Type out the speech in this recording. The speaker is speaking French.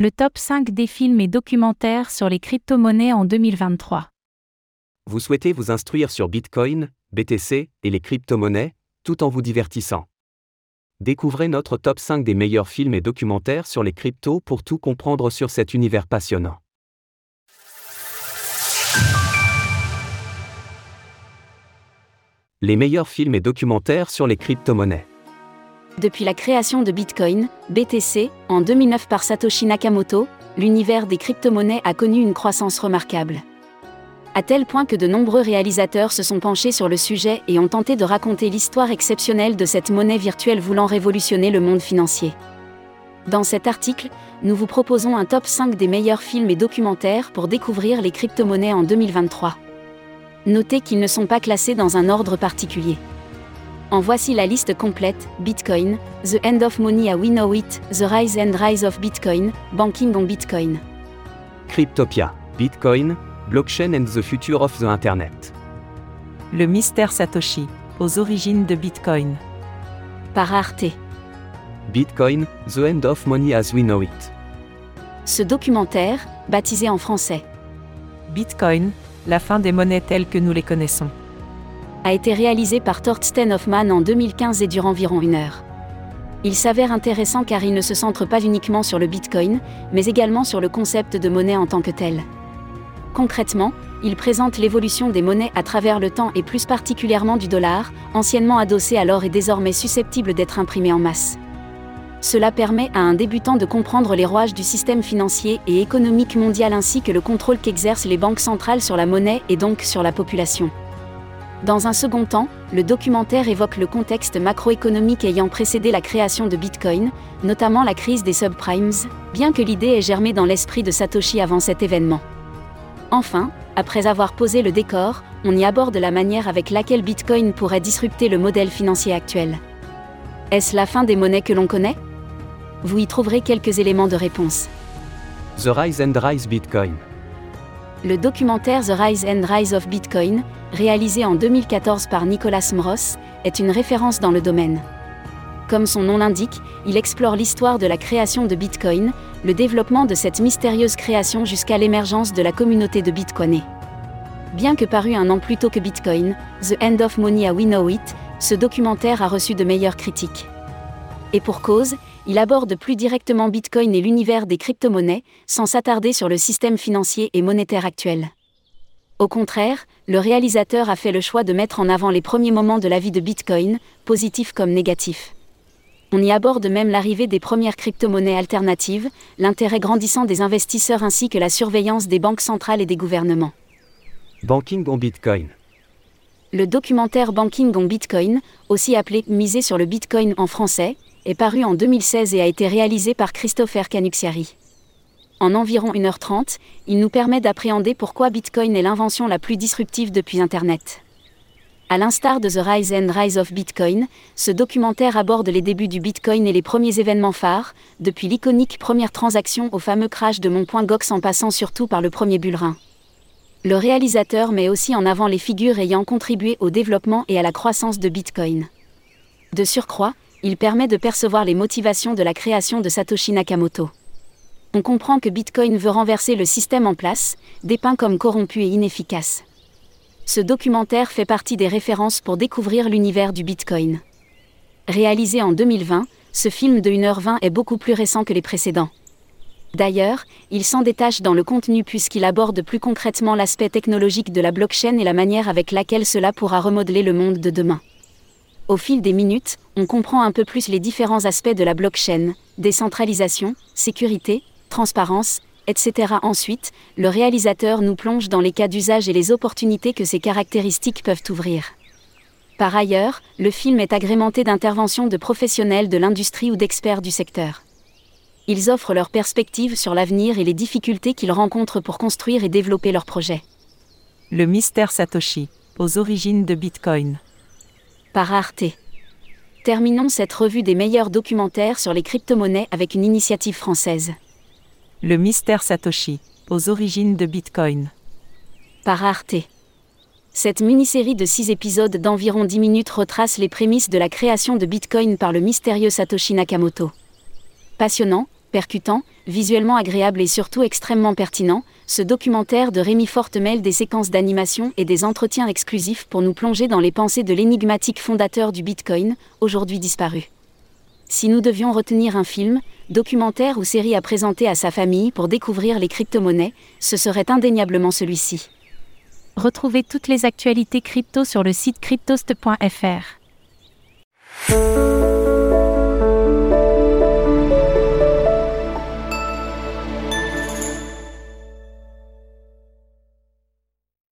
Le top 5 des films et documentaires sur les crypto-monnaies en 2023. Vous souhaitez vous instruire sur Bitcoin, BTC et les crypto-monnaies, tout en vous divertissant. Découvrez notre top 5 des meilleurs films et documentaires sur les cryptos pour tout comprendre sur cet univers passionnant. Les meilleurs films et documentaires sur les crypto-monnaies. Depuis la création de Bitcoin, BTC, en 2009 par Satoshi Nakamoto, l'univers des crypto-monnaies a connu une croissance remarquable. À tel point que de nombreux réalisateurs se sont penchés sur le sujet et ont tenté de raconter l'histoire exceptionnelle de cette monnaie virtuelle voulant révolutionner le monde financier. Dans cet article, nous vous proposons un top 5 des meilleurs films et documentaires pour découvrir les crypto-monnaies en 2023. Notez qu'ils ne sont pas classés dans un ordre particulier. En voici la liste complète Bitcoin, The End of Money à We Know It, The Rise and Rise of Bitcoin, Banking on Bitcoin. Cryptopia, Bitcoin, Blockchain and the Future of the Internet. Le mystère Satoshi, aux origines de Bitcoin. Par Arte. Bitcoin, The End of Money as We Know It. Ce documentaire, baptisé en français Bitcoin, la fin des monnaies telles que nous les connaissons a été réalisé par Thorsten Hoffmann en 2015 et dure environ une heure. Il s'avère intéressant car il ne se centre pas uniquement sur le Bitcoin, mais également sur le concept de monnaie en tant que tel. Concrètement, il présente l'évolution des monnaies à travers le temps et plus particulièrement du dollar, anciennement adossé à l'or et désormais susceptible d'être imprimé en masse. Cela permet à un débutant de comprendre les rouages du système financier et économique mondial ainsi que le contrôle qu'exercent les banques centrales sur la monnaie et donc sur la population. Dans un second temps, le documentaire évoque le contexte macroéconomique ayant précédé la création de Bitcoin, notamment la crise des subprimes, bien que l'idée ait germé dans l'esprit de Satoshi avant cet événement. Enfin, après avoir posé le décor, on y aborde la manière avec laquelle Bitcoin pourrait disrupter le modèle financier actuel. Est-ce la fin des monnaies que l'on connaît? Vous y trouverez quelques éléments de réponse. The Rise and Rise Bitcoin. Le documentaire The Rise and Rise of Bitcoin, réalisé en 2014 par Nicolas Mross, est une référence dans le domaine. Comme son nom l'indique, il explore l'histoire de la création de Bitcoin, le développement de cette mystérieuse création jusqu'à l'émergence de la communauté de Bitcoinés. Bien que paru un an plus tôt que Bitcoin, The End of Money à We Know It, ce documentaire a reçu de meilleures critiques. Et pour cause, il aborde plus directement Bitcoin et l'univers des crypto-monnaies, sans s'attarder sur le système financier et monétaire actuel. Au contraire, le réalisateur a fait le choix de mettre en avant les premiers moments de la vie de Bitcoin, positifs comme négatifs. On y aborde même l'arrivée des premières crypto-monnaies alternatives, l'intérêt grandissant des investisseurs ainsi que la surveillance des banques centrales et des gouvernements. Banking on Bitcoin. Le documentaire Banking on Bitcoin, aussi appelé Miser sur le Bitcoin en français, est paru en 2016 et a été réalisé par Christopher Canuxiari. En environ 1h30, il nous permet d'appréhender pourquoi Bitcoin est l'invention la plus disruptive depuis Internet. À l'instar de The Rise and Rise of Bitcoin, ce documentaire aborde les débuts du Bitcoin et les premiers événements phares, depuis l'iconique première transaction au fameux crash de Mon.gox en passant surtout par le premier bullrin. Le réalisateur met aussi en avant les figures ayant contribué au développement et à la croissance de Bitcoin. De surcroît, il permet de percevoir les motivations de la création de Satoshi Nakamoto. On comprend que Bitcoin veut renverser le système en place, dépeint comme corrompu et inefficace. Ce documentaire fait partie des références pour découvrir l'univers du Bitcoin. Réalisé en 2020, ce film de 1h20 est beaucoup plus récent que les précédents. D'ailleurs, il s'en détache dans le contenu puisqu'il aborde plus concrètement l'aspect technologique de la blockchain et la manière avec laquelle cela pourra remodeler le monde de demain. Au fil des minutes, on comprend un peu plus les différents aspects de la blockchain, décentralisation, sécurité, transparence, etc. Ensuite, le réalisateur nous plonge dans les cas d'usage et les opportunités que ces caractéristiques peuvent ouvrir. Par ailleurs, le film est agrémenté d'interventions de professionnels de l'industrie ou d'experts du secteur. Ils offrent leurs perspectives sur l'avenir et les difficultés qu'ils rencontrent pour construire et développer leurs projets. Le mystère Satoshi, aux origines de Bitcoin par Arte. Terminons cette revue des meilleurs documentaires sur les crypto-monnaies avec une initiative française. Le mystère Satoshi, aux origines de Bitcoin. Par Arte. Cette mini-série de 6 épisodes d'environ 10 minutes retrace les prémices de la création de Bitcoin par le mystérieux Satoshi Nakamoto. Passionnant, Percutant, visuellement agréable et surtout extrêmement pertinent, ce documentaire de Rémi Forte mêle des séquences d'animation et des entretiens exclusifs pour nous plonger dans les pensées de l'énigmatique fondateur du Bitcoin, aujourd'hui disparu. Si nous devions retenir un film, documentaire ou série à présenter à sa famille pour découvrir les crypto-monnaies, ce serait indéniablement celui-ci. Retrouvez toutes les actualités crypto sur le site cryptost.fr.